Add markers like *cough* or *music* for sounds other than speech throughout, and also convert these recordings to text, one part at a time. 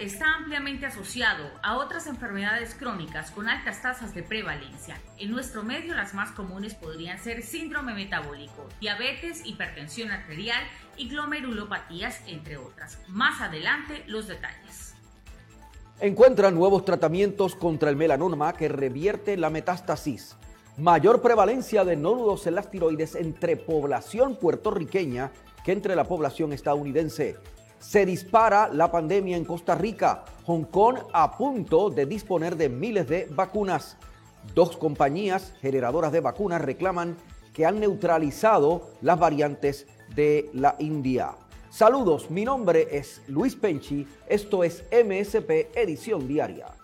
Está ampliamente asociado a otras enfermedades crónicas con altas tasas de prevalencia. En nuestro medio las más comunes podrían ser síndrome metabólico, diabetes, hipertensión arterial y glomerulopatías, entre otras. Más adelante los detalles. Encuentran nuevos tratamientos contra el melanoma que revierte la metástasis. Mayor prevalencia de nódulos en las tiroides entre población puertorriqueña que entre la población estadounidense. Se dispara la pandemia en Costa Rica. Hong Kong a punto de disponer de miles de vacunas. Dos compañías generadoras de vacunas reclaman que han neutralizado las variantes de la India. Saludos, mi nombre es Luis Penchi, esto es MSP Edición Diaria.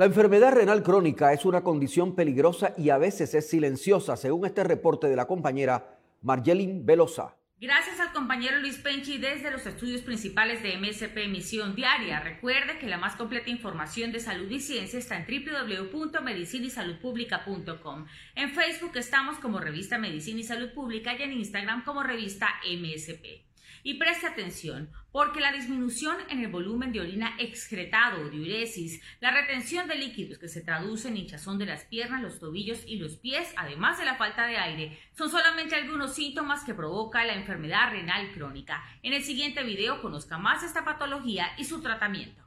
La enfermedad renal crónica es una condición peligrosa y a veces es silenciosa, según este reporte de la compañera Margelin Velosa. Gracias al compañero Luis Penchi desde los estudios principales de MSP Emisión Diaria. Recuerde que la más completa información de salud y ciencia está en www.medicinisaludpublica.com. En Facebook estamos como Revista Medicina y Salud Pública y en Instagram como Revista MSP. Y preste atención, porque la disminución en el volumen de orina excretado diuresis, la retención de líquidos que se traduce en hinchazón de las piernas, los tobillos y los pies, además de la falta de aire, son solamente algunos síntomas que provoca la enfermedad renal crónica. En el siguiente video conozca más esta patología y su tratamiento.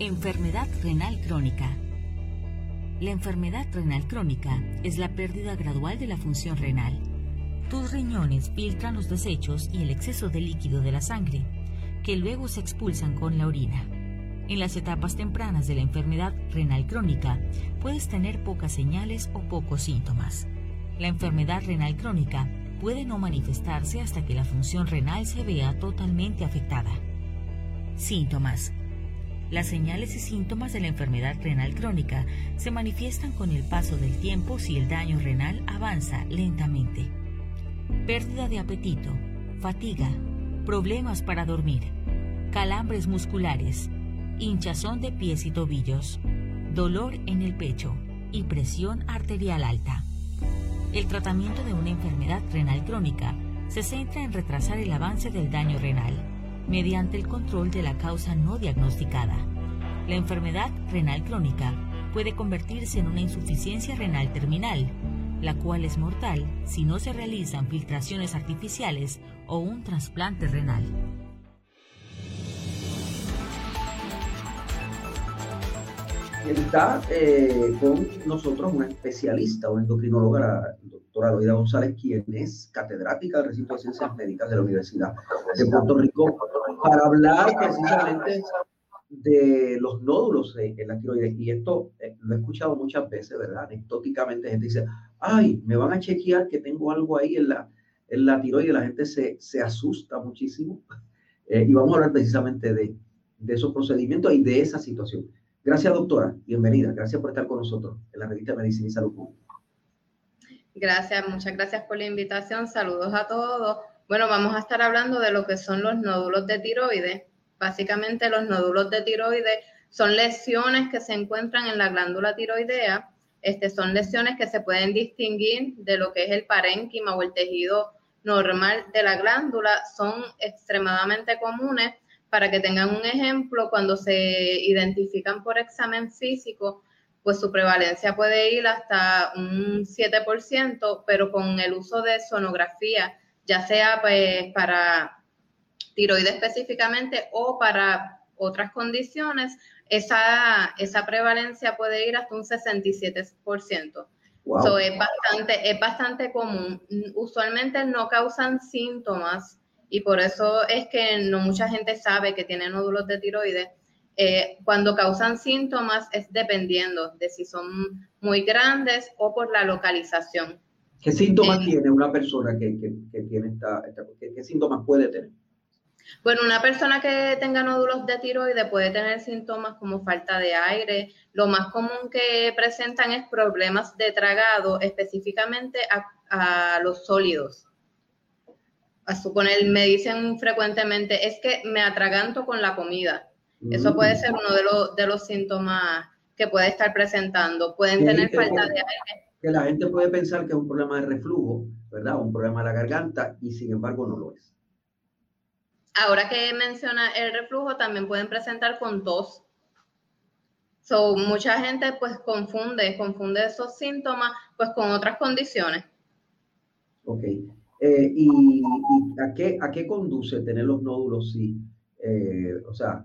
Enfermedad renal crónica. La enfermedad renal crónica es la pérdida gradual de la función renal tus riñones filtran los desechos y el exceso de líquido de la sangre, que luego se expulsan con la orina. En las etapas tempranas de la enfermedad renal crónica puedes tener pocas señales o pocos síntomas. La enfermedad renal crónica puede no manifestarse hasta que la función renal se vea totalmente afectada. Síntomas. Las señales y síntomas de la enfermedad renal crónica se manifiestan con el paso del tiempo si el daño renal avanza lentamente pérdida de apetito, fatiga, problemas para dormir, calambres musculares, hinchazón de pies y tobillos, dolor en el pecho y presión arterial alta. El tratamiento de una enfermedad renal crónica se centra en retrasar el avance del daño renal mediante el control de la causa no diagnosticada. La enfermedad renal crónica puede convertirse en una insuficiencia renal terminal la cual es mortal si no se realizan filtraciones artificiales o un trasplante renal. Está eh, con nosotros una especialista, una endocrinóloga, la doctora Loida González, quien es catedrática del recinto de ciencias médicas de la Universidad de Puerto Rico, para hablar precisamente de los nódulos en la tiroides. Y esto eh, lo he escuchado muchas veces, ¿verdad? Anecdóticamente, gente dice, ay, me van a chequear que tengo algo ahí en la, en la tiroides. La gente se, se asusta muchísimo. *laughs* Eh, y vamos a hablar precisamente de, de esos procedimientos y de esa situación. Gracias, doctora. Bienvenida. Gracias por estar con nosotros en la revista Medicina y Salud Pública. Gracias, muchas gracias por la invitación. Saludos a todos. Bueno, vamos a estar hablando de lo que son los nódulos de tiroides Básicamente los nódulos de tiroides son lesiones que se encuentran en la glándula tiroidea. Este, son lesiones que se pueden distinguir de lo que es el parénquima o el tejido normal de la glándula. Son extremadamente comunes. Para que tengan un ejemplo, cuando se identifican por examen físico, pues su prevalencia puede ir hasta un 7%, pero con el uso de sonografía, ya sea pues para tiroides específicamente o para otras condiciones, esa, esa prevalencia puede ir hasta un 67%. es, bastante, es bastante común. Usualmente no causan síntomas y por eso es que no mucha gente sabe que tiene nódulos de tiroides. Eh, cuando causan síntomas es dependiendo de si son muy grandes o por la localización. ¿Qué síntomas eh, tiene una persona que, tiene esta, qué síntomas puede tener? Bueno, una persona que tenga nódulos de tiroides puede tener síntomas como falta de aire. Lo más común que presentan es problemas de tragado, específicamente a, los sólidos. A suponer, me dicen frecuentemente, es que me atraganto con la comida. Eso puede ser uno de los, de los síntomas que puede estar presentando. Pueden tener falta de aire. Que la gente puede pensar que es un problema de reflujo, ¿verdad? Un problema de la garganta y sin embargo no lo es. Ahora que menciona el reflujo, también pueden presentar con tos. So, mucha gente pues confunde, confunde esos síntomas pues con otras condiciones. Ok. Eh, ¿Y, a, qué, a qué conduce tener los nódulos? Sí. Eh, o sea,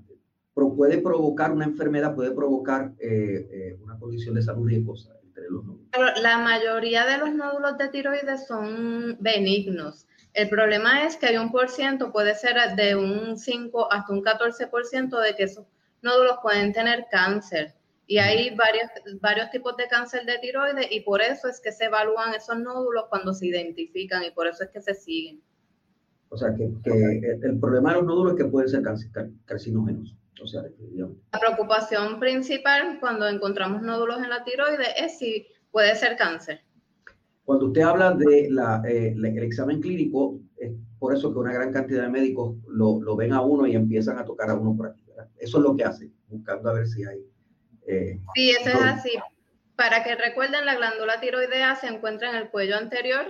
puede provocar una enfermedad, puede provocar eh, una condición de salud riesgosa entre los nódulos. La mayoría de los nódulos de tiroides son benignos. El problema es que hay un por ciento, puede ser de un 5 hasta un 14% de que esos nódulos pueden tener cáncer. Y hay varios, varios tipos de cáncer de tiroides y por eso es que se evalúan esos nódulos cuando se identifican y por eso es que se siguen. O sea, que, el problema de los nódulos es que pueden ser carcinógenos. O sea, la preocupación principal cuando encontramos nódulos en la tiroides es si puede ser cáncer. Cuando usted habla de eh, el examen clínico, es por eso que una gran cantidad de médicos lo, ven a uno y empiezan a tocar a uno por aquí. Eso es lo que hacen, buscando a ver si hay. Eh, sí, eso es así. Para que recuerden, la glándula tiroidea se encuentra en el cuello anterior,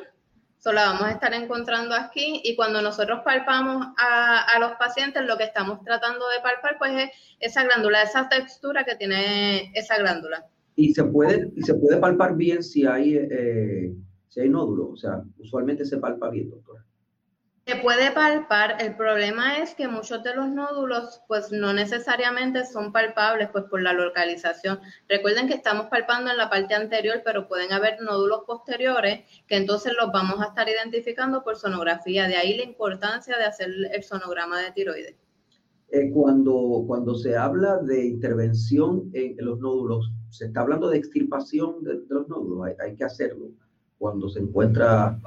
solo la vamos a estar encontrando aquí y cuando nosotros palpamos a, a, los pacientes, lo que estamos tratando de palpar pues es esa glándula, esa textura que tiene esa glándula. Y se puede, y se puede palpar bien si hay eh, si hay nódulos, o sea, usualmente se palpa bien, doctora. Se puede palpar, el problema es que muchos de los nódulos pues no necesariamente son palpables pues por la localización. Recuerden que estamos palpando en la parte anterior, pero pueden haber nódulos posteriores que entonces los vamos a estar identificando por sonografía. De ahí la importancia de hacer el sonograma de tiroides. Eh, cuando, cuando se habla de intervención en, los nódulos, se está hablando de extirpación de, los nódulos, hay, hay que hacerlo cuando se encuentra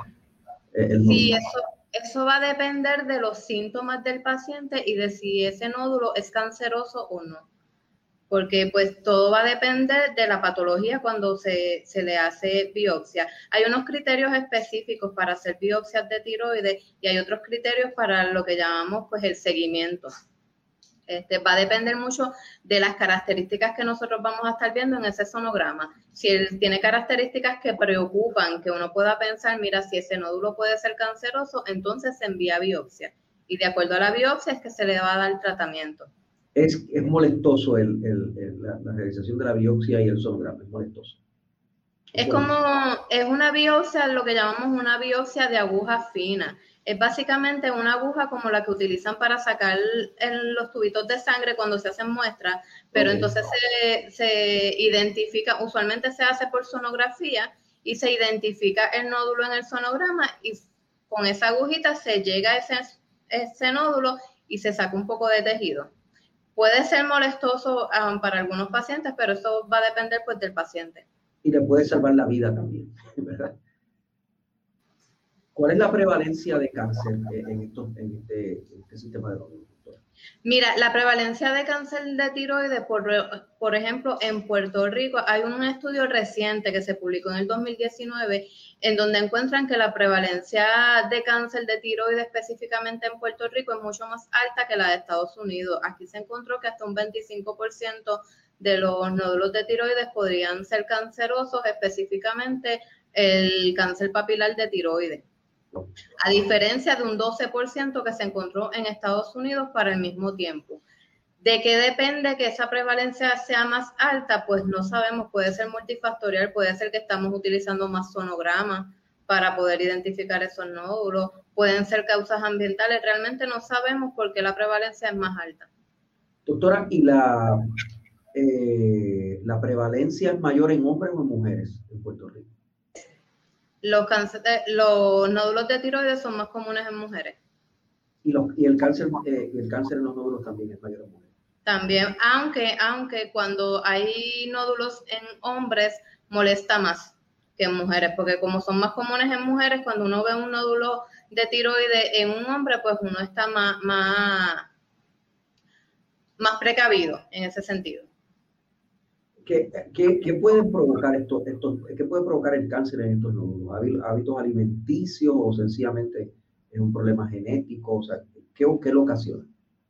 eh, el nódulo. Sí, eso, eso va a depender de los síntomas del paciente y de si ese nódulo es canceroso o no. Porque pues todo va a depender de la patología cuando se, se le hace biopsia. Hay unos criterios específicos para hacer biopsias de tiroides y hay otros criterios para lo que llamamos pues el seguimiento. Este, va a depender mucho de las características que nosotros vamos a estar viendo en ese sonograma. Si él tiene características que preocupan, que uno pueda pensar, mira, si ese nódulo puede ser canceroso, entonces se envía biopsia. Y de acuerdo a la biopsia es que se le va a dar tratamiento. Es, es molestoso el, la, realización de la biopsia y el sonograma, es molestoso. Es como, es una biopsia, lo que llamamos una biopsia de aguja fina. Es básicamente una aguja como la que utilizan para sacar los tubitos de sangre cuando se hacen muestras, pero entonces se, identifica, usualmente se hace por sonografía y se identifica el nódulo en el sonograma y con esa agujita se llega a ese, ese nódulo y se saca un poco de tejido. Puede ser molestoso um, para algunos pacientes, pero eso va a depender pues del paciente. Y le puede salvar la vida también, *laughs* ¿verdad? ¿Cuál es la prevalencia de cáncer en, este, este, sistema de nódulos? Mira, la prevalencia de cáncer de tiroides, por, por ejemplo, en Puerto Rico hay un estudio reciente que se publicó en el 2019 en donde encuentran que la prevalencia de cáncer de tiroides específicamente en Puerto Rico es mucho más alta que la de Estados Unidos. Aquí se encontró que hasta un 25% de los nódulos de tiroides podrían ser cancerosos, específicamente el cáncer papilar de tiroides a diferencia de un 12% que se encontró en Estados Unidos para el mismo tiempo. ¿De qué depende que esa prevalencia sea más alta? Pues no sabemos, puede ser multifactorial, puede ser que estamos utilizando más sonogramas para poder identificar esos nódulos, pueden ser causas ambientales, realmente no sabemos por qué la prevalencia es más alta. Doctora, ¿y la, eh, la prevalencia es mayor en hombres o en mujeres en Puerto Rico? Los, los nódulos de tiroides son más comunes en mujeres. Y, y el, cáncer, eh, el cáncer en los nódulos también es mayor en mujeres. También, aunque, aunque cuando hay nódulos en hombres molesta más que en mujeres, porque como son más comunes en mujeres, cuando uno ve un nódulo de tiroides en un hombre, pues uno está más, más, más precavido en ese sentido. ¿Qué, pueden provocar esto, puede provocar el cáncer en estos nódulos? ¿Hábitos alimenticios o sencillamente es un problema genético? O sea, ¿qué, qué lo ocasiona?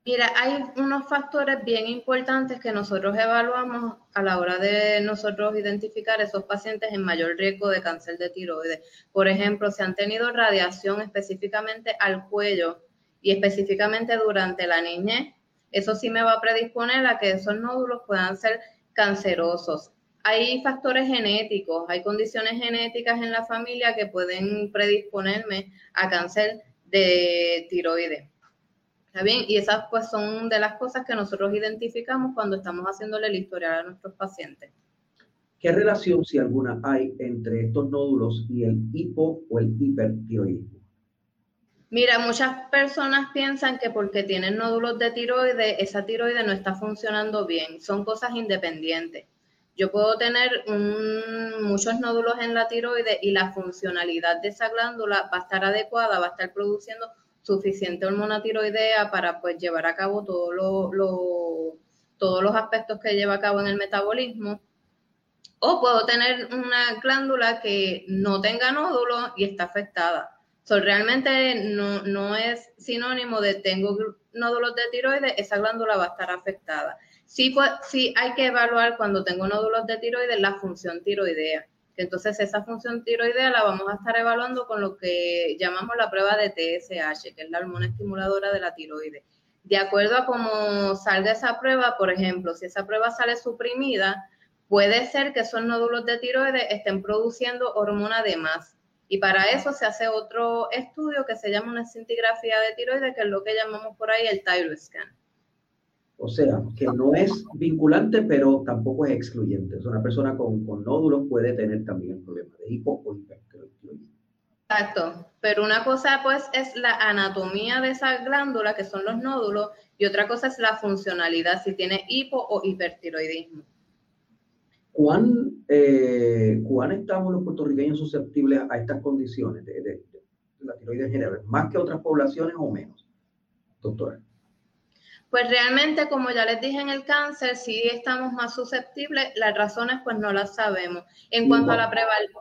Mira, hay unos factores bien importantes que nosotros evaluamos a la hora de nosotros identificar esos pacientes en mayor riesgo de cáncer de tiroides. Por ejemplo, si han tenido radiación específicamente al cuello y específicamente durante la niñez, eso sí me va a predisponer a que esos nódulos puedan ser cancerosos. Hay factores genéticos, hay condiciones genéticas en la familia que pueden predisponerme a cáncer de tiroides. ¿Está bien? Y esas pues son de las cosas que nosotros identificamos cuando estamos haciéndole el historial a nuestros pacientes. ¿Qué relación, si alguna, hay entre estos nódulos y el hipo o el hipertiroidismo? Mira, muchas personas piensan que porque tienen nódulos de tiroides, esa tiroide no está funcionando bien. Son cosas independientes. Yo puedo tener muchos nódulos en la tiroide y la funcionalidad de esa glándula va a estar adecuada, va a estar produciendo suficiente hormona tiroidea para pues llevar a cabo todos los aspectos que lleva a cabo en el metabolismo. O puedo tener una glándula que no tenga nódulos y está afectada. So, realmente no, no, es sinónimo de tengo nódulos de tiroides, esa glándula va a estar afectada. Sí, pues, sí hay que evaluar cuando tengo nódulos de tiroides la función tiroidea. Entonces, esa función tiroidea la vamos a estar evaluando con lo que llamamos la prueba de TSH, que es la hormona estimuladora de la tiroides. De acuerdo a cómo salga esa prueba, por ejemplo, si esa prueba sale suprimida, puede ser que esos nódulos de tiroides estén produciendo hormona de más. Y para eso se hace otro estudio que se llama una cintigrafía de tiroides, que es lo que llamamos por ahí el thyroid o sea, que no es vinculante, pero tampoco es excluyente. Una persona con, nódulos puede tener también el problema de hipo o hipertiroidismo. Exacto, pero una cosa pues es la anatomía de esa glándula, que son los nódulos, y otra cosa es la funcionalidad, si tiene hipo o hipertiroidismo. ¿Cuán, eh, ¿Cuán estamos los puertorriqueños susceptibles a estas condiciones de, de la tiroides general? ¿Más que otras poblaciones o menos, doctora? Pues realmente, como ya les dije en el cáncer, sí estamos más susceptibles, las razones pues no las sabemos. En cuanto a la prevalencia...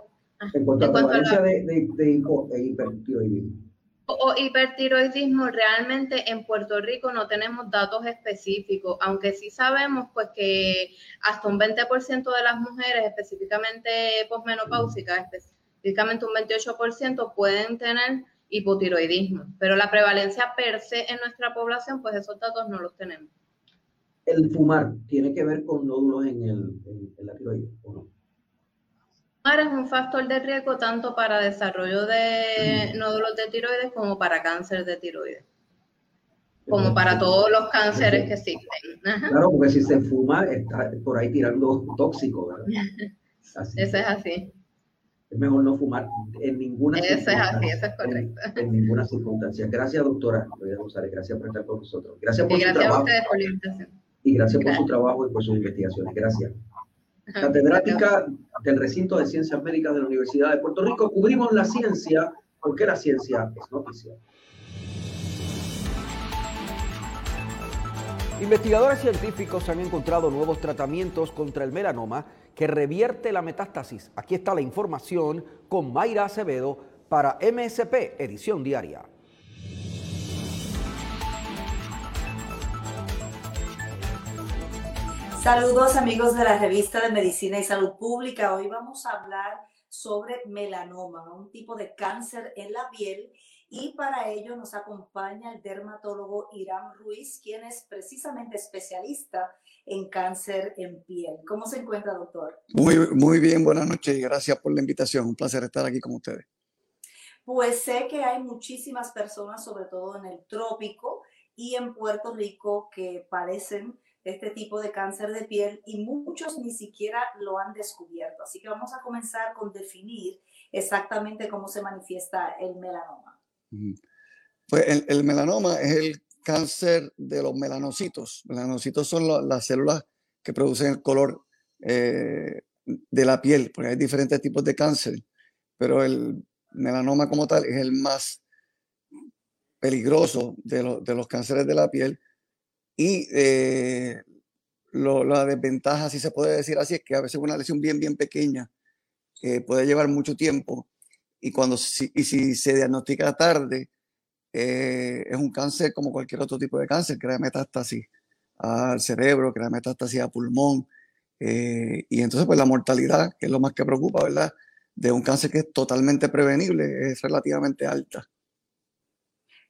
En cuanto a prevalencia de, de, hipertiroidismo. O hipertiroidismo, realmente en Puerto Rico no tenemos datos específicos, aunque sí sabemos pues que hasta un 20% de las mujeres, específicamente posmenopáusicas, específicamente un 28%, pueden tener hipotiroidismo, pero la prevalencia per se en nuestra población, pues esos datos no los tenemos. ¿El fumar tiene que ver con nódulos en, el, en, la tiroides o no? Fumar es un factor de riesgo tanto para desarrollo de nódulos de tiroides como para cáncer de tiroides. Como para todos los cánceres que existen. Claro, porque si se fuma, está por ahí tirando tóxico, ¿verdad? *laughs* Eso es así es mejor no fumar en ninguna eso es así, eso es correcto. En, ninguna circunstancia. Gracias, doctora González, gracias por estar con nosotros. Gracias por y su trabajo. A ustedes por la invitación. Y gracias, por su trabajo y por sus investigaciones. Gracias. Catedrática del recinto de Ciencias Médicas de la Universidad de Puerto Rico, cubrimos la ciencia porque la ciencia es noticia. Investigadores científicos han encontrado nuevos tratamientos contra el melanoma que revierte la metástasis. Aquí está la información con Mayra Acevedo para MSP Edición Diaria. Saludos amigos de la revista de Medicina y Salud Pública. Hoy vamos a hablar sobre melanoma, un tipo de cáncer en la piel y para ello nos acompaña el dermatólogo Irán Ruiz, quien es precisamente especialista en cáncer en piel. ¿Cómo se encuentra, doctor? Muy, muy bien, buenas noches y gracias por la invitación. Un placer estar aquí con ustedes. Pues sé que hay muchísimas personas, sobre todo en el trópico y en Puerto Rico, que padecen este tipo de cáncer de piel y muchos ni siquiera lo han descubierto. Así que vamos a comenzar con definir exactamente cómo se manifiesta el melanoma. Pues el, melanoma es el cáncer de los melanocitos. Melanocitos son las células que producen el color eh, de la piel, porque hay diferentes tipos de cáncer, pero el melanoma como tal es el más peligroso de, de los cánceres de la piel y eh, la desventaja, si se puede decir así, es que a veces una lesión bien, bien pequeña eh, puede llevar mucho tiempo y, cuando, si, y si se diagnostica tarde, eh, es un cáncer como cualquier otro tipo de cáncer, crea metástasis al cerebro, crea metástasis a pulmón. y entonces, pues la mortalidad, que es lo más que preocupa, ¿verdad? De un cáncer que es totalmente prevenible, es relativamente alta.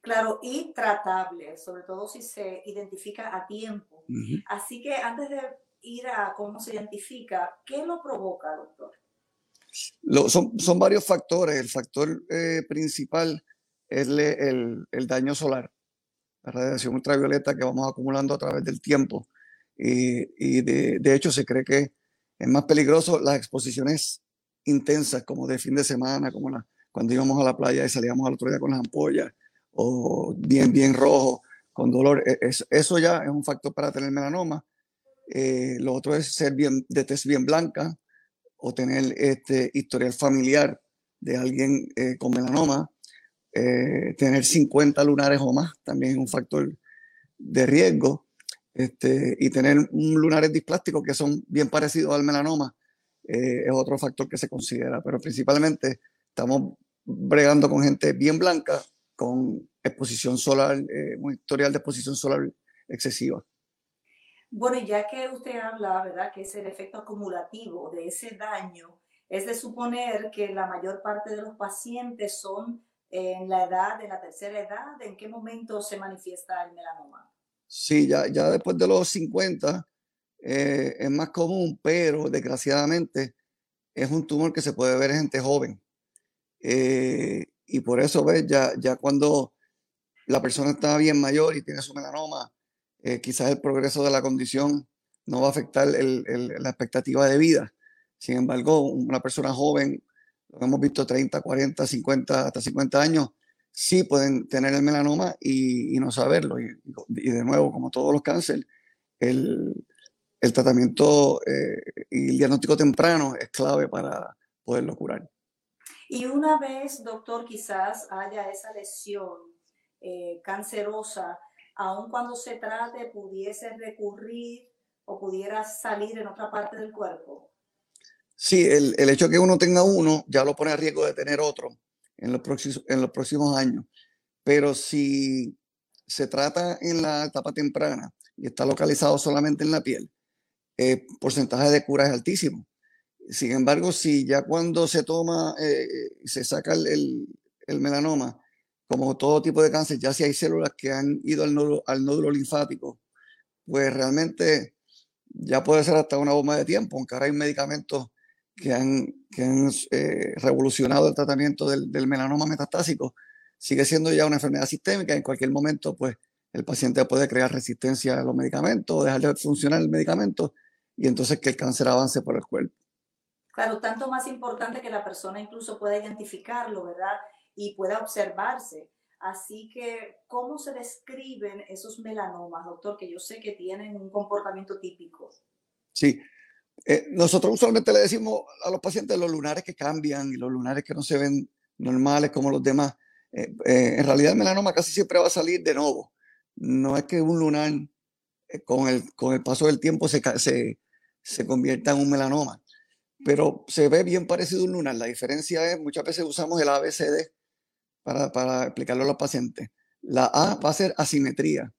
Claro, y tratable, sobre todo si se identifica a tiempo. Así que antes de ir a cómo se identifica, ¿qué lo provoca, doctor? son, son, varios factores. El factor eh, principal es el, el, daño solar, la radiación ultravioleta que vamos acumulando a través del tiempo. Y, y de, de, hecho se cree que es más peligroso las exposiciones intensas, como de fin de semana, como la, cuando íbamos a la playa y salíamos al otro día con las ampollas, o bien, bien rojo, con dolor. E, eso ya es un factor para tener melanoma. Eh, lo otro es ser bien, de tez bien blanca o tener este historial familiar de alguien eh, con melanoma. Eh, tener 50 lunares o más también es un factor de riesgo. Este, y tener un lunares displásticos que son bien parecidos al melanoma es otro factor que se considera. Pero principalmente estamos bregando con gente bien blanca con exposición solar, eh, un historial de exposición solar excesiva. Bueno, ya que usted habla, ¿verdad?, que es el efecto acumulativo de ese daño, es de suponer que la mayor parte de los pacientes son en la edad de la tercera edad. ¿En qué momento se manifiesta el melanoma? Sí, ya, ya después de los 50 eh, es más común, pero desgraciadamente es un tumor que se puede ver en gente joven. Eh, y por eso, ves, ya, ya cuando la persona está bien mayor y tiene su melanoma, eh, quizás el progreso de la condición no va a afectar el, la expectativa de vida. Sin embargo, una persona joven, lo hemos visto 30, 40, 50, hasta 50 años, sí pueden tener el melanoma y, no saberlo. Y, y, de nuevo, como todos los cánceres, el, el tratamiento eh, y el diagnóstico temprano es clave para poderlo curar. Y una vez, doctor, quizás haya esa lesión eh, cancerosa, aun cuando se trate, pudiese recurrir o pudiera salir en otra parte del cuerpo. Sí, el, el hecho de que uno tenga uno ya lo pone a riesgo de tener otro en los en los próximos años. Pero si se trata en la etapa temprana y está localizado solamente en la piel, el porcentaje de cura es altísimo. Sin embargo, si ya cuando se toma, eh, se saca el, el, melanoma, como todo tipo de cáncer, ya si hay células que han ido al nódulo, al nódulo linfático, pues realmente ya puede ser hasta una bomba de tiempo, aunque ahora hay medicamentos que han, que eh, revolucionado el tratamiento del, del, melanoma metastásico, sigue siendo ya una enfermedad sistémica. En cualquier momento, pues el paciente puede crear resistencia a los medicamentos, dejar de funcionar el medicamento y entonces que el cáncer avance por el cuerpo. Claro, tanto más importante que la persona incluso pueda identificarlo, ¿verdad? Y pueda observarse. Así que, ¿cómo se describen esos melanomas, doctor? Que yo sé que tienen un comportamiento típico. Sí, eh, nosotros usualmente le decimos a los pacientes los lunares que cambian y los lunares que no se ven normales como los demás. Eh, eh, en realidad el melanoma casi siempre va a salir de nuevo. No es que un lunar con, el, con el paso del tiempo se, se, se convierta en un melanoma pero se ve bien parecido un lunar. La diferencia es, muchas veces usamos el ABCD para, para explicarlo a los pacientes. La A va a ser asimetría.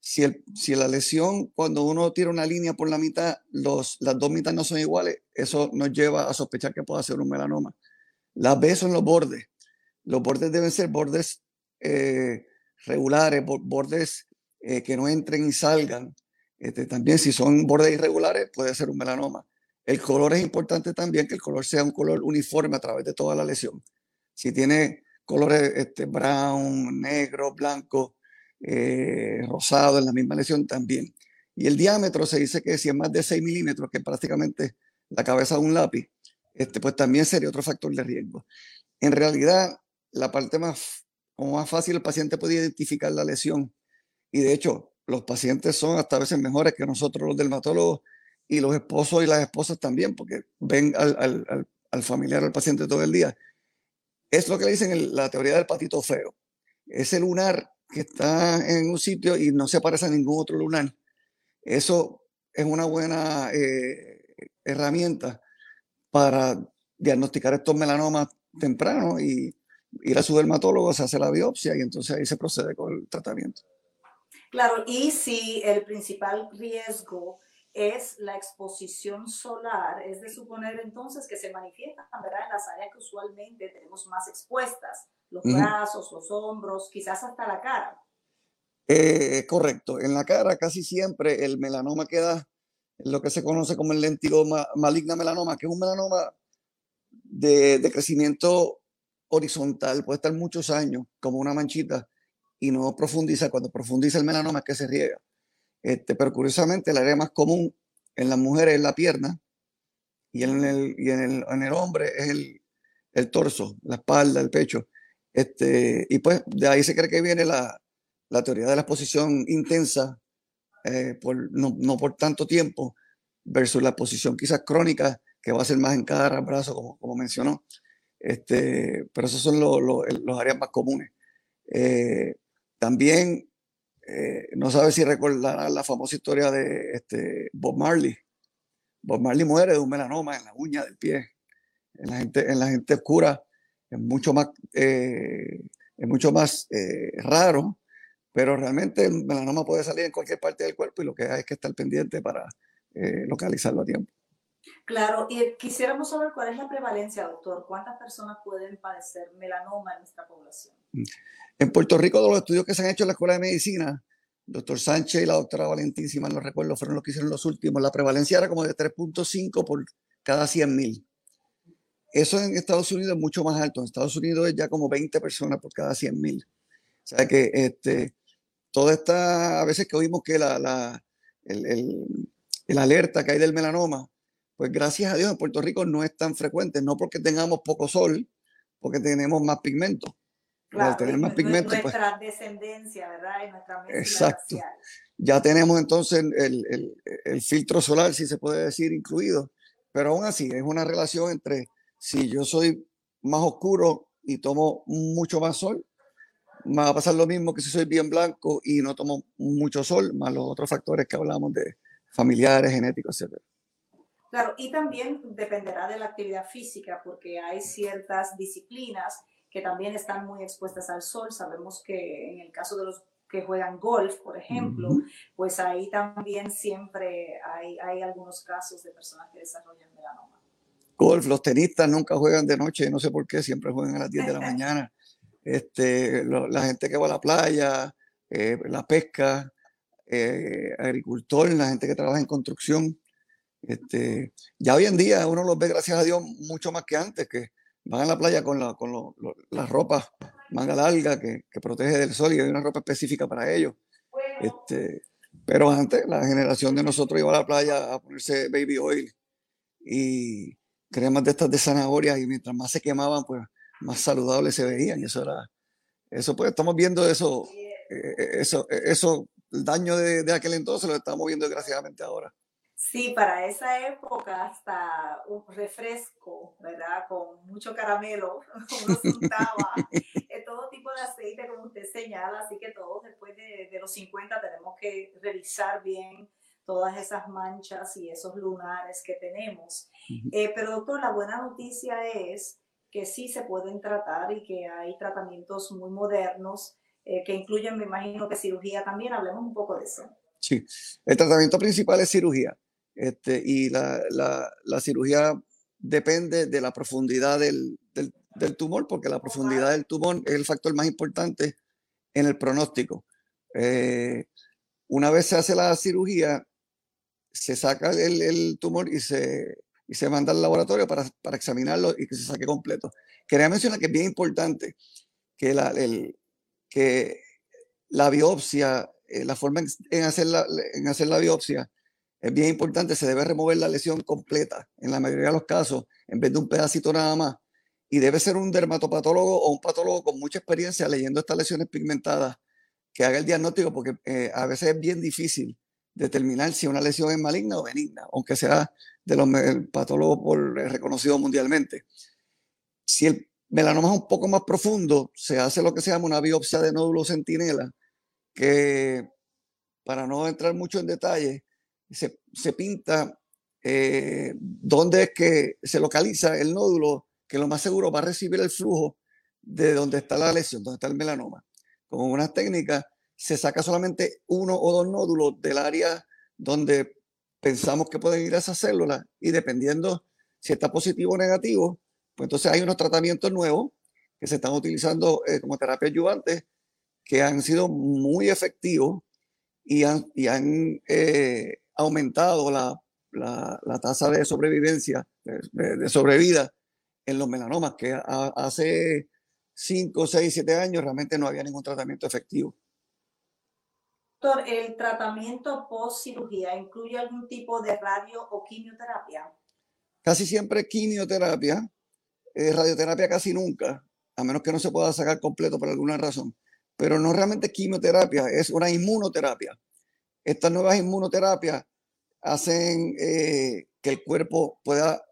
Si la lesión, cuando uno tira una línea por la mitad, los, las dos mitades no son iguales, eso nos lleva a sospechar que puede ser un melanoma. La B son los bordes. Los bordes deben ser bordes eh, regulares, bordes eh, que no entren y salgan. Este, también si son bordes irregulares, puede ser un melanoma. El color es importante también, que el color sea un color uniforme a través de toda la lesión. Si tiene colores este, brown, negro, blanco, eh, rosado en la misma lesión también. Y el diámetro se dice que si es más de 6 milímetros, que prácticamente la cabeza de un lápiz, este, pues también sería otro factor de riesgo. En realidad, la parte más, como más fácil, el paciente puede identificar la lesión. Y de hecho, los pacientes son hasta veces mejores que nosotros los dermatólogos y los esposos y las esposas también, porque ven al, al, al familiar, al paciente todo el día. Es lo que le dicen en la teoría del patito feo. Ese lunar que está en un sitio y no se parece a ningún otro lunar. Eso es una buena eh, herramienta para diagnosticar estos melanomas temprano y ir a su dermatólogo, se hace la biopsia y entonces ahí se procede con el tratamiento. Claro, y si el principal riesgo es la exposición solar, es de suponer entonces que se manifiesta ¿verdad? en las áreas que usualmente tenemos más expuestas, los brazos, los hombros, quizás hasta la cara. Eh, correcto, en la cara casi siempre el melanoma queda en lo que se conoce como el lentiloma maligna melanoma, que es un melanoma de, de crecimiento horizontal, puede estar muchos años como una manchita y no profundiza. Cuando profundiza el melanoma es que se riega. Este, pero curiosamente el área más común en las mujeres es la pierna y en el, y en el, en el hombre es el, el, torso, la espalda, el pecho. Este, y pues de ahí se cree que viene la, la teoría de la exposición intensa eh, por, no, no, por tanto tiempo versus la exposición quizás crónica que va a ser más en cara, brazo, como, como mencionó. Este, pero esos son los, los, los áreas más comunes. Eh, también eh, no sabe si recordarán la famosa historia de este, Bob Marley. Bob Marley muere de un melanoma en la uña del pie. En la gente, en la gente oscura es mucho más, eh, es mucho más eh, raro, pero realmente el melanoma puede salir en cualquier parte del cuerpo y lo que hay es que estar pendiente para localizarlo a tiempo. Claro, y quisiéramos saber cuál es la prevalencia, doctor. ¿Cuántas personas pueden padecer melanoma en nuestra población? En Puerto Rico, de los estudios que se han hecho en la Escuela de Medicina, doctor Sánchez y la doctora Valentín, si no recuerdo, fueron los que hicieron los últimos. La prevalencia era como de 3.5 por cada 100 mil. Eso en Estados Unidos es mucho más alto. En Estados Unidos es ya como 20 personas por cada 100 mil. O sea que este, toda esta, a veces que oímos que la, la el, el, alerta que hay del melanoma, pues gracias a Dios en Puerto Rico no es tan frecuente, no porque tengamos poco sol, porque tenemos más pigmento. Claro, tener más pigmento. Pues nuestra descendencia, ¿verdad? Y nuestra Exacto. Ya tenemos entonces el, el, el, filtro solar, si se puede decir, incluido. Pero aún así, es una relación entre si yo soy más oscuro y tomo mucho más sol, me va a pasar lo mismo que si soy bien blanco y no tomo mucho sol, más los otros factores que hablamos de familiares, genéticos, etc. Claro, y también dependerá de la actividad física, porque hay ciertas disciplinas que también están muy expuestas al sol. Sabemos que en el caso de los que juegan golf, por ejemplo, pues ahí también siempre hay, hay algunos casos de personas que desarrollan melanoma. Golf, los tenistas nunca juegan de noche, no sé por qué, siempre juegan a las 10 de la *laughs* mañana. Este, la gente que va a la playa, eh, la pesca, eh, agricultor, la gente que trabaja en construcción. Este, ya hoy en día uno los ve, gracias a Dios, mucho más que antes, que van a la playa con la, con lo, la ropa manga larga que, que, protege del sol y hay una ropa específica para ellos. Este, pero antes la generación de nosotros iba a la playa a ponerse baby oil y cremas de estas de zanahoria y mientras más se quemaban, pues más saludables se veían. Y eso era, eso pues estamos viendo eso, eh, eh, eso, eh, eso, el daño de, de aquel entonces lo estamos viendo desgraciadamente ahora. Sí, para esa época hasta un refresco, ¿verdad? Con mucho caramelo, *laughs* uno untaba todo tipo de aceite como usted señala, así que todos después de, de, los 50 tenemos que revisar bien todas esas manchas y esos lunares que tenemos. eh, pero doctor, la buena noticia es que sí se pueden tratar y que hay tratamientos muy modernos eh, que incluyen, me imagino que cirugía también, hablemos un poco de eso. Sí, el tratamiento principal es cirugía. Este, y la, la, la, cirugía depende de la profundidad del, del, tumor, porque la profundidad del tumor es el factor más importante en el pronóstico. Eh, una vez se hace la cirugía, se saca el, el tumor y se, y se manda al laboratorio para, para, examinarlo y que se saque completo. Quería mencionar que es bien importante que la, el, que la biopsia eh, la forma en, hacer la, en hacer la biopsia es bien importante, se debe remover la lesión completa en la mayoría de los casos, en vez de un pedacito nada más. Y debe ser un dermatopatólogo o un patólogo con mucha experiencia leyendo estas lesiones pigmentadas que haga el diagnóstico, porque eh, a veces es bien difícil determinar si una lesión es maligna o benigna, aunque sea de los patólogos eh, reconocidos mundialmente. Si el melanoma es un poco más profundo, se hace lo que se llama una biopsia de nódulo centinela, que para no entrar mucho en detalle, se, se pinta eh, dónde es que se localiza el nódulo, que lo más seguro va a recibir el flujo de donde está la lesión, donde está el melanoma. Con unas técnicas se saca solamente uno o dos nódulos del área donde pensamos que pueden ir a esas células y dependiendo si está positivo o negativo, pues entonces hay unos tratamientos nuevos que se están utilizando eh, como terapia ayudante que han sido muy efectivos y han, y han eh, aumentado la, la, la, tasa de sobrevivencia, de, de, sobrevida en los melanomas, que hace 5, 6, 7 años realmente no había ningún tratamiento efectivo. Doctor, ¿el tratamiento post cirugía incluye algún tipo de radio o quimioterapia? Casi siempre quimioterapia, eh, radioterapia casi nunca, a menos que no se pueda sacar completo por alguna razón. Pero no realmente quimioterapia, es una inmunoterapia. Estas nuevas inmunoterapias hacen eh, que el cuerpo pueda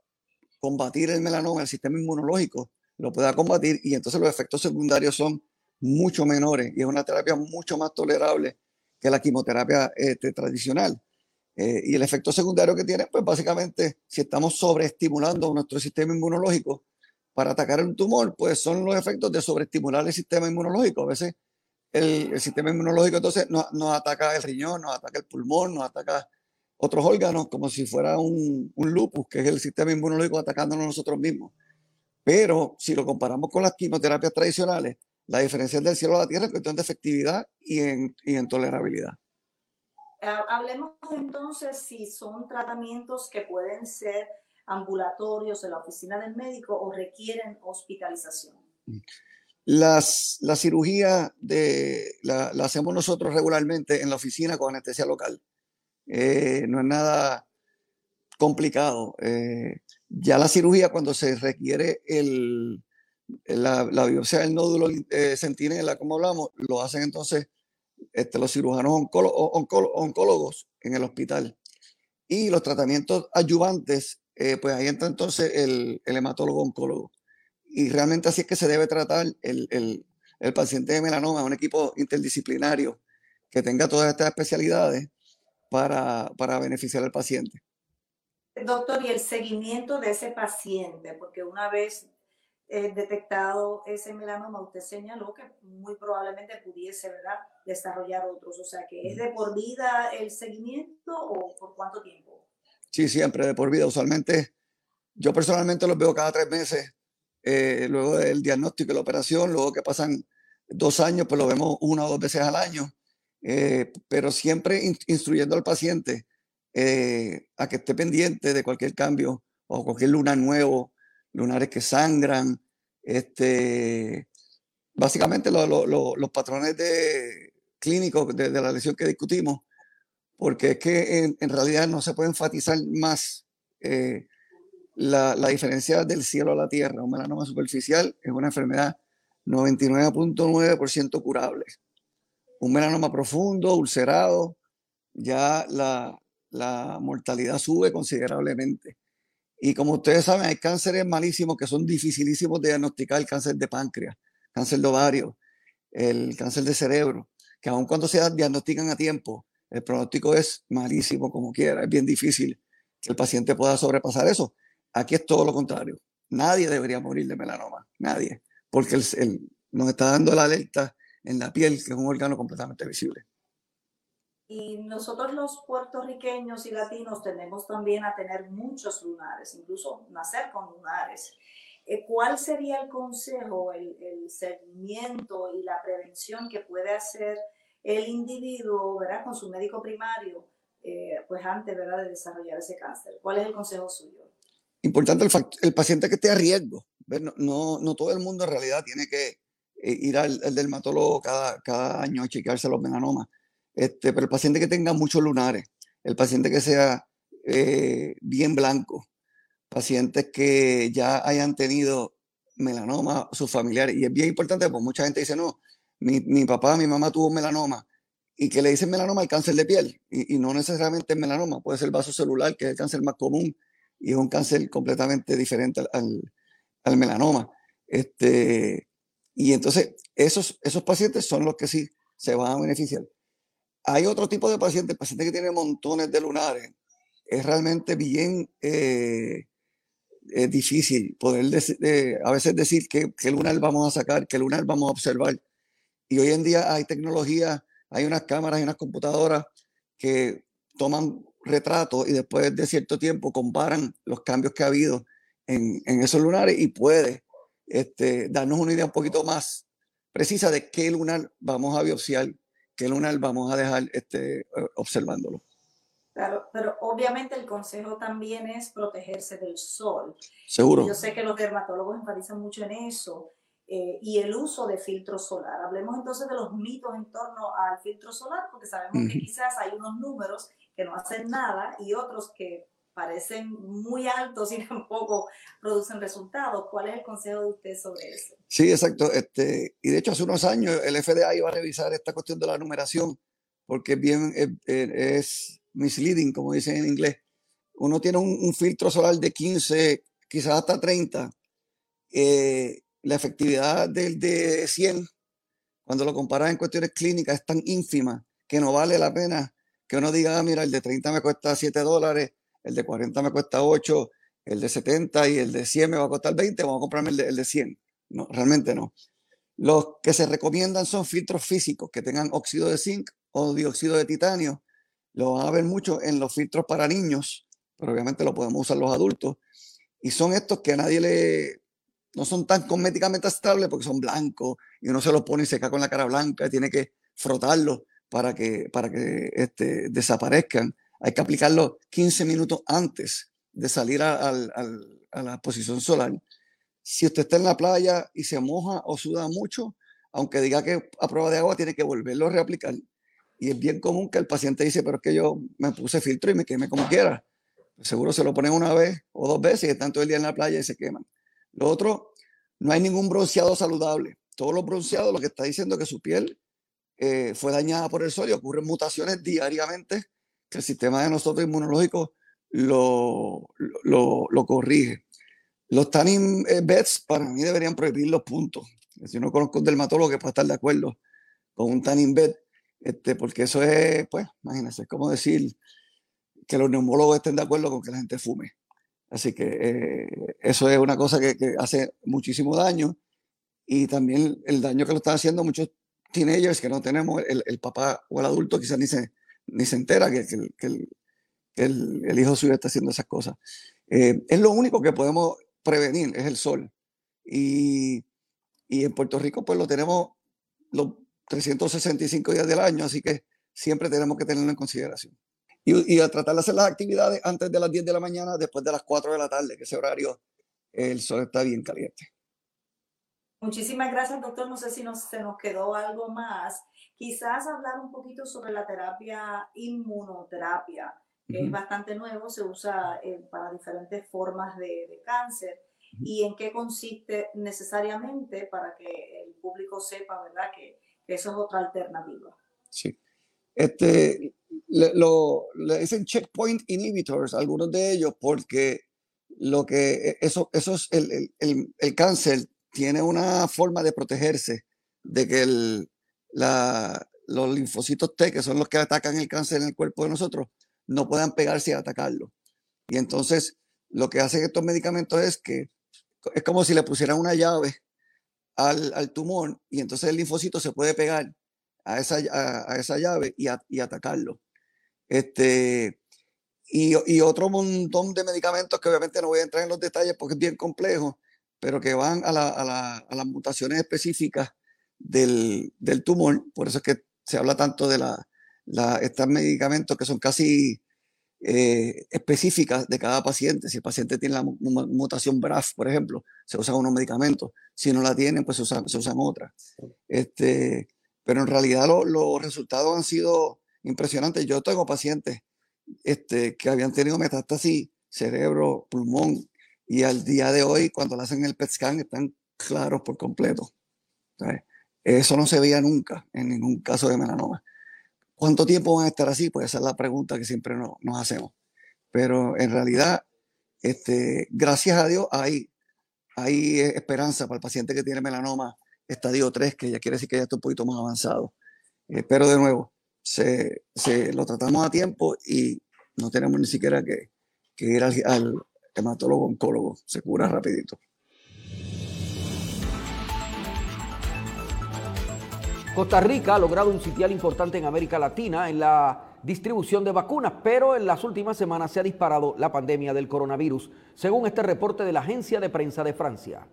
combatir el melanoma, el sistema inmunológico lo pueda combatir y entonces los efectos secundarios son mucho menores y es una terapia mucho más tolerable que la quimioterapia este, tradicional. Eh, y el efecto secundario que tiene, pues básicamente, si estamos sobreestimulando nuestro sistema inmunológico para atacar un tumor, pues son los efectos de sobreestimular el sistema inmunológico. A veces el, sistema inmunológico entonces nos, ataca el riñón, nos ataca el pulmón, nos ataca otros órganos como si fuera un, un lupus, que es el sistema inmunológico atacándonos nosotros mismos. Pero si lo comparamos con las quimioterapias tradicionales, la diferencia es del cielo a la tierra en cuestión de efectividad y en, y en tolerabilidad. Hablemos entonces si son tratamientos que pueden ser ambulatorios en la oficina del médico o requieren hospitalización. Las, la cirugía de, la, la, hacemos nosotros regularmente en la oficina con anestesia local. Eh, no es nada complicado. Eh, ya la cirugía, cuando se requiere el, la, la, biopsia del nódulo eh, centinela, como hablamos, lo hacen entonces este, los cirujanos oncólogos en el hospital. Y los tratamientos ayudantes, eh, pues ahí entra entonces el, el, hematólogo oncólogo. Y realmente así es que se debe tratar el, el, el paciente de melanoma, un equipo interdisciplinario que tenga todas estas especialidades para, para beneficiar al paciente. Doctor, y el seguimiento de ese paciente, porque una vez eh, detectado ese melanoma, usted señaló que muy probablemente pudiese ¿verdad? desarrollar otros. O sea, que es de por vida el seguimiento o por cuánto tiempo? Sí, siempre de por vida. Usualmente, yo personalmente los veo cada tres meses, eh, luego del diagnóstico y la operación, luego que pasan dos años, pues lo vemos una o dos veces al año, eh, pero siempre in instruyendo al paciente eh, a que esté pendiente de cualquier cambio o cualquier luna nuevo, lunares que sangran, este, básicamente lo, lo, lo, los patrones de, clínicos de, de, la lesión que discutimos, porque es que en, en realidad no se puede enfatizar más eh, la, la, diferencia del cielo a la tierra. Un melanoma superficial es una enfermedad 99.9% curable. Un melanoma profundo, ulcerado, ya la, mortalidad sube considerablemente. Y como ustedes saben, hay cánceres malísimos que son dificilísimos de diagnosticar, el cáncer de páncreas, cáncer de ovario, el cáncer de cerebro, que aun cuando se diagnostican a tiempo, el pronóstico es malísimo como quiera, es bien difícil que el paciente pueda sobrepasar eso. Aquí es todo lo contrario. Nadie debería morir de melanoma, nadie, porque el, nos está dando la alerta en la piel, que es un órgano completamente visible. Y nosotros los puertorriqueños y latinos tendemos también a tener muchos lunares, incluso nacer con lunares. Eh, ¿Cuál sería el consejo, el, el, seguimiento y la prevención que puede hacer el individuo, ¿verdad? Con su médico primario, eh, pues antes, ¿verdad? De desarrollar ese cáncer. ¿Cuál es el consejo suyo? Importante el, el paciente que esté a riesgo. No, no, no, todo el mundo en realidad tiene que ir al, dermatólogo cada, cada año a chequearse los melanomas Este, pero el paciente que tenga muchos lunares, el paciente que sea eh, bien blanco, pacientes que ya hayan tenido melanoma, sus familiares, y es bien importante, porque mucha gente dice, no, mi, mi papá, mi mamá tuvo melanoma, y que le dicen melanoma al cáncer de piel, y, no necesariamente melanoma, puede ser vaso celular, que es el cáncer más común, y es un cáncer completamente diferente al, al, melanoma. Este, y entonces, esos, esos pacientes son los que sí se van a beneficiar. Hay otro tipo de pacientes, pacientes que tienen montones de lunares. Es realmente bien eh, es difícil poder eh, a veces decir qué, qué lunar vamos a sacar, qué lunar vamos a observar. Y hoy en día hay tecnología, hay unas cámaras y unas computadoras que toman retratos y después de cierto tiempo comparan los cambios que ha habido en, en esos lunares y puede este, darnos una idea un poquito más precisa de qué lunar vamos a biopsiar, qué lunar vamos a dejar este, observándolo. Claro, pero obviamente el consejo también es protegerse del sol. Seguro. yo sé que los dermatólogos enfatizan mucho en eso eh, y el uso de filtro solar. Hablemos entonces de los mitos en torno al filtro solar, porque sabemos que quizás hay unos números que no hacen nada y otros que parecen muy altos *laughs* y tampoco producen resultados. ¿Cuál es el consejo de usted sobre eso? Sí, exacto. Este, y de hecho, hace unos años el FDA iba a revisar esta cuestión de la numeración, porque bien es, misleading, como dicen en inglés. Uno tiene un, filtro solar de 15, quizás hasta 30. Eh, la efectividad del de 100, cuando lo comparas en cuestiones clínicas, es tan ínfima que no vale la pena que uno diga, ah, mira, el de 30 me cuesta 7 dólares, el de 40 me cuesta 8, el de 70 y el de 100 me va a costar 20, vamos a comprarme el de, el de 100. No, realmente no. Los que se recomiendan son filtros físicos que tengan óxido de zinc o dióxido de titanio. Lo van a ver mucho en los filtros para niños, pero obviamente lo podemos usar los adultos. Y son estos que a nadie le... No son tan cosméticamente estables porque son blancos y uno se los pone y se cae con la cara blanca y tiene que frotarlo para que, para que este, desaparezcan hay que aplicarlo 15 minutos antes de salir a, la posición solar. Si usted está en la playa y se moja o suda mucho, aunque diga que a prueba de agua, tiene que volverlo a reaplicar. Y es bien común que el paciente dice, pero es que yo me puse filtro y me quemé como quiera. seguro se lo ponen una vez o dos veces y están todo el día en la playa y se queman. Lo otro, no hay ningún bronceado saludable. Todos los bronceados lo que está diciendo es que su piel eh, fue dañada por el sol y ocurren mutaciones diariamente que el sistema de nosotros inmunológico lo, lo, corrige. Los tanning eh, beds para mí deberían prohibir los puntos. Si no conozco un dermatólogo que pueda estar de acuerdo con un tanning bed, este, porque eso es, pues, imagínense, es como decir que los neumólogos estén de acuerdo con que la gente fume. Así que eh, eso es una cosa que, que, hace muchísimo daño y también el daño que lo están haciendo muchos teenagers que no tenemos, el, el papá o el adulto quizás ni se, ni se entera que, el, el, hijo suyo está haciendo esas cosas. Eh, es lo único que podemos prevenir, es el sol. Y, y, en Puerto Rico pues lo tenemos los 365 días del año, así que siempre tenemos que tenerlo en consideración. Y, y a tratar de hacer las actividades antes de las 10 de la mañana, después de las 4 de la tarde, que ese horario el sol está bien caliente. Muchísimas gracias, doctor. No sé si nos, se nos quedó algo más. Quizás hablar un poquito sobre la terapia inmunoterapia, que es bastante nuevo, se usa eh, para diferentes formas de, cáncer. ¿Y en qué consiste necesariamente para que el público sepa, verdad, que, eso es otra alternativa? Sí. Este, le, lo, le dicen checkpoint inhibitors, algunos de ellos, porque lo que e, eso, eso es el, el, el cáncer tiene una forma de protegerse de que el, la, los linfocitos T, que son los que atacan el cáncer en el cuerpo de nosotros, no puedan pegarse y atacarlo. Y entonces lo que hacen estos medicamentos es que es como si le pusieran una llave al, al tumor y entonces el linfocito se puede pegar a esa, a, esa llave y, y, atacarlo. Este, y, y, otro montón de medicamentos que obviamente no voy a entrar en los detalles porque es bien complejo, pero que van a, la, a, la, a las mutaciones específicas del, del, tumor. Por eso es que se habla tanto de la, la estos medicamentos que son casi eh, específicas de cada paciente. Si el paciente tiene la mutación BRAF, por ejemplo, se usan unos medicamentos. Si no la tienen, pues se usan, se usan otras. Este, pero en realidad lo, los resultados han sido impresionante. Yo tengo pacientes este, que habían tenido metástasis cerebro, pulmón, y al día de hoy, cuando le hacen el PET scan, están claros por completo. Eso no se veía nunca en ningún caso de melanoma. ¿Cuánto tiempo van a estar así? Pues esa es la pregunta que siempre nos, hacemos. Pero en realidad, este, gracias a Dios, hay, hay esperanza para el paciente que tiene melanoma estadio 3, que ya quiere decir que ya está un poquito más avanzado. Eh, pero de nuevo, se, se, lo tratamos a tiempo y no tenemos ni siquiera que, que ir al, al hematólogo oncólogo, se cura rapidito. Costa Rica ha logrado un sitial importante en América Latina en la distribución de vacunas, pero en las últimas semanas se ha disparado la pandemia del coronavirus, según este reporte de la agencia de prensa de Francia.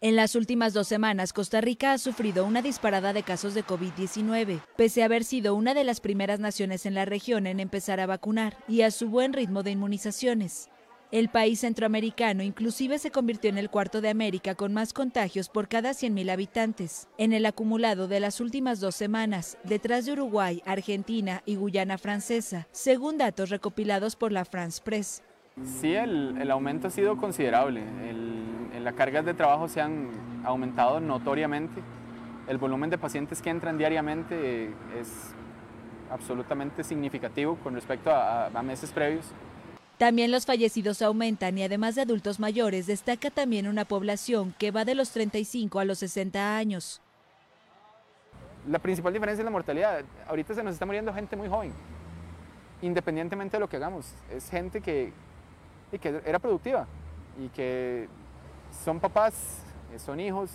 En las últimas dos semanas, Costa Rica ha sufrido una disparada de casos de COVID-19, pese a haber sido una de las primeras naciones en la región en empezar a vacunar y a su buen ritmo de inmunizaciones. El país centroamericano inclusive se convirtió en el cuarto de América con más contagios por cada 100.000 habitantes. En el acumulado de las últimas dos semanas, detrás de Uruguay, Argentina y Guyana Francesa, según datos recopilados por la France Press. Sí, el, aumento ha sido considerable. las cargas de trabajo se han aumentado notoriamente. El volumen de pacientes que entran diariamente es absolutamente significativo con respecto a meses previos. También los fallecidos aumentan y además de adultos mayores, destaca también una población que va de los 35 a los 60 años. La principal diferencia es la mortalidad. Ahorita se nos está muriendo gente muy joven, independientemente de lo que hagamos. Es gente que, que era productiva y que son papás, eh, son hijos.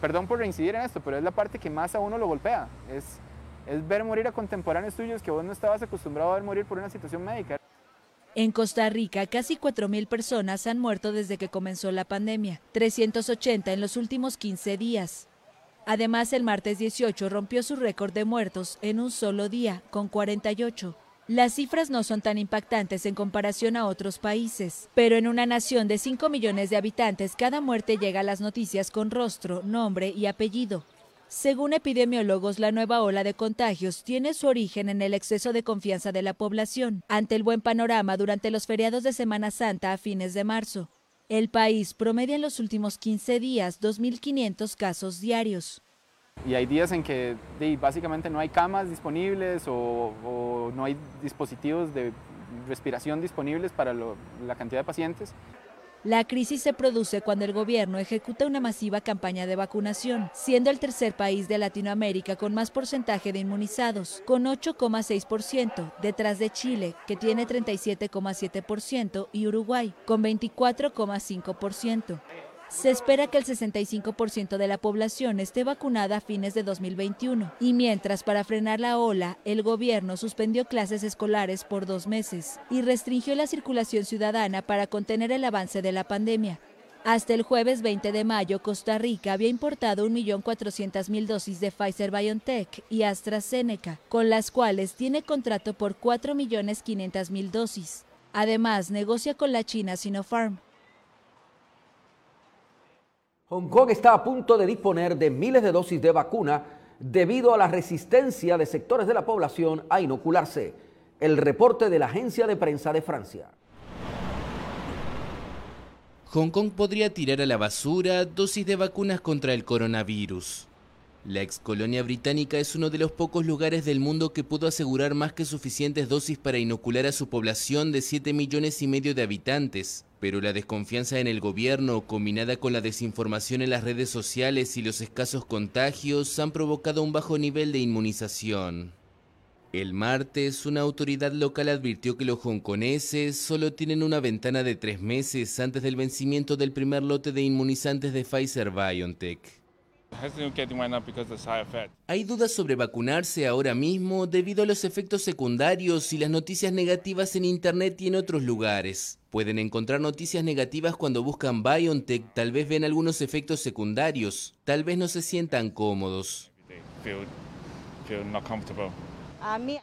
perdón por reincidir en esto, pero es la parte que más a uno lo golpea. Es ver morir a contemporáneos tuyos que vos no estabas acostumbrado a ver morir por una situación médica. En Costa Rica, casi 4.000 personas han muerto desde que comenzó la pandemia, 380 en los últimos 15 días. Además, el martes 18 rompió su récord de muertos en un solo día, con 48. Las cifras no son tan impactantes en comparación a otros países, pero en una nación de 5 millones de habitantes, cada muerte llega a las noticias con rostro, nombre y apellido. Según epidemiólogos, la nueva ola de contagios tiene su origen en el exceso de confianza de la población ante el buen panorama durante los feriados de Semana Santa a fines de marzo. El país promedia en los últimos 15 días 2.500 casos diarios. Y hay días en que básicamente no hay camas disponibles o, no hay dispositivos de respiración disponibles para la cantidad de pacientes. La crisis se produce cuando el gobierno ejecuta una masiva campaña de vacunación, siendo el tercer país de Latinoamérica con más porcentaje de inmunizados, con 8,6%, detrás de Chile, que tiene 37,7%, y Uruguay, con 24,5%. Se espera que el 65% de la población esté vacunada a fines de 2021 y mientras para frenar la ola, el gobierno suspendió clases escolares por dos meses y restringió la circulación ciudadana para contener el avance de la pandemia. Hasta el jueves 20 de mayo, Costa Rica había importado 1.400.000 dosis de Pfizer BioNTech y AstraZeneca, con las cuales tiene contrato por 4.500.000 dosis. Además, negocia con la China Sinopharm. Hong Kong está a punto de disponer de miles de dosis de vacuna debido a la resistencia de sectores de la población a inocularse. El reporte de la agencia de prensa de Francia. Hong Kong podría tirar a la basura dosis de vacunas contra el coronavirus. La ex colonia británica es uno de los pocos lugares del mundo que pudo asegurar más que suficientes dosis para inocular a su población de 7 millones y medio de habitantes. Pero la desconfianza en el gobierno, combinada con la desinformación en las redes sociales y los escasos contagios, han provocado un bajo nivel de inmunización. El martes, una autoridad local advirtió que los hongkoneses solo tienen una ventana de tres meses antes del vencimiento del primer lote de inmunizantes de Pfizer BioNTech. Hay dudas sobre vacunarse ahora mismo debido a los efectos secundarios y las noticias negativas en Internet y en otros lugares. Pueden encontrar noticias negativas cuando buscan BioNTech, tal vez ven algunos efectos secundarios, tal vez no se sientan cómodos.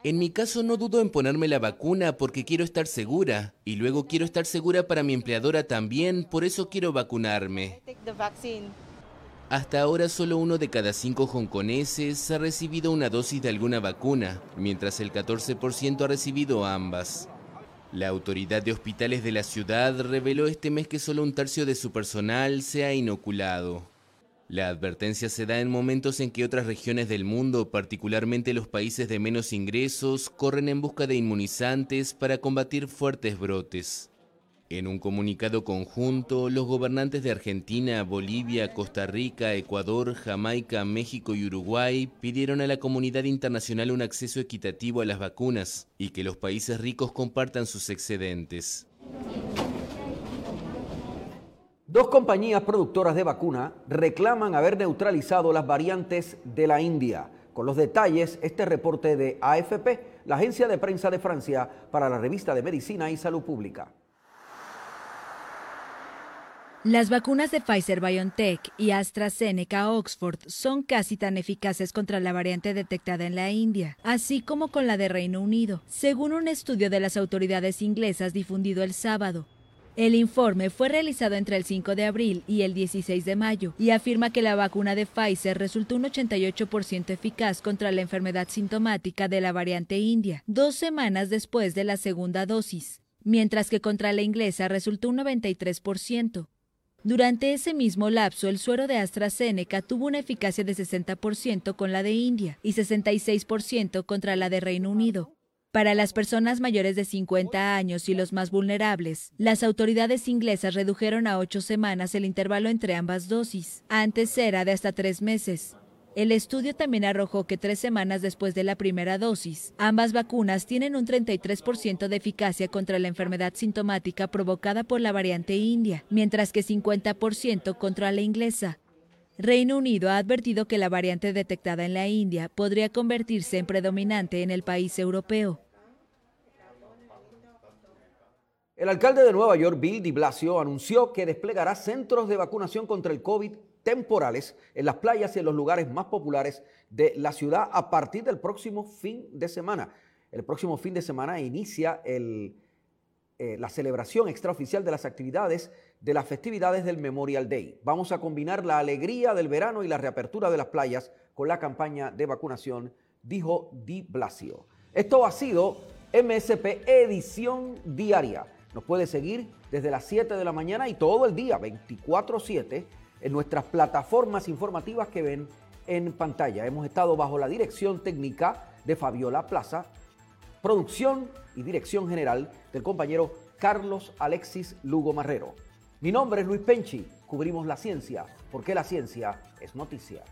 En mi caso no dudo en ponerme la vacuna porque quiero estar segura y luego quiero estar segura para mi empleadora también, por eso quiero vacunarme. Hasta ahora solo uno de cada cinco hongkoneses ha recibido una dosis de alguna vacuna, mientras el 14% ha recibido ambas. La autoridad de hospitales de la ciudad reveló este mes que solo un tercio de su personal se ha inoculado. La advertencia se da en momentos en que otras regiones del mundo, particularmente los países de menos ingresos, corren en busca de inmunizantes para combatir fuertes brotes. En un comunicado conjunto, los gobernantes de Argentina, Bolivia, Costa Rica, Ecuador, Jamaica, México y Uruguay pidieron a la comunidad internacional un acceso equitativo a las vacunas y que los países ricos compartan sus excedentes. Dos compañías productoras de vacuna reclaman haber neutralizado las variantes de la India. Con los detalles, este reporte de AFP, la agencia de prensa de Francia, para la revista de Medicina y Salud Pública. Las vacunas de Pfizer BioNTech y AstraZeneca Oxford son casi tan eficaces contra la variante detectada en la India, así como con la de Reino Unido, según un estudio de las autoridades inglesas difundido el sábado. El informe fue realizado entre el 5 de abril y el 16 de mayo y afirma que la vacuna de Pfizer resultó un 88% eficaz contra la enfermedad sintomática de la variante india, dos semanas después de la segunda dosis, mientras que contra la inglesa resultó un 93%. Durante ese mismo lapso, el suero de AstraZeneca tuvo una eficacia de 60% con la de India y 66% contra la de Reino Unido. Para las personas mayores de 50 años y los más vulnerables, las autoridades inglesas redujeron a ocho semanas el intervalo entre ambas dosis. Antes era de hasta tres meses. El estudio también arrojó que tres semanas después de la primera dosis, ambas vacunas tienen un 33% de eficacia contra la enfermedad sintomática provocada por la variante india, mientras que 50% contra la inglesa. Reino Unido ha advertido que la variante detectada en la India podría convertirse en predominante en el país europeo. El alcalde de Nueva York, Bill de Blasio, anunció que desplegará centros de vacunación contra el COVID temporales en las playas y en los lugares más populares de la ciudad a partir del próximo fin de semana. El próximo fin de semana inicia eh, la celebración extraoficial de las actividades de las festividades del Memorial Day. Vamos a combinar la alegría del verano y la reapertura de las playas con la campaña de vacunación, dijo Di Blasio. Esto ha sido MSP Edición Diaria. Nos puede seguir desde las 7 de la mañana y todo el día, 24/7 en nuestras plataformas informativas que ven en pantalla. Hemos estado bajo la dirección técnica de Fabiola Plaza, producción y dirección general del compañero Carlos Alexis Lugo Marrero. Mi nombre es Luis Penchi, cubrimos la ciencia, porque la ciencia es noticia.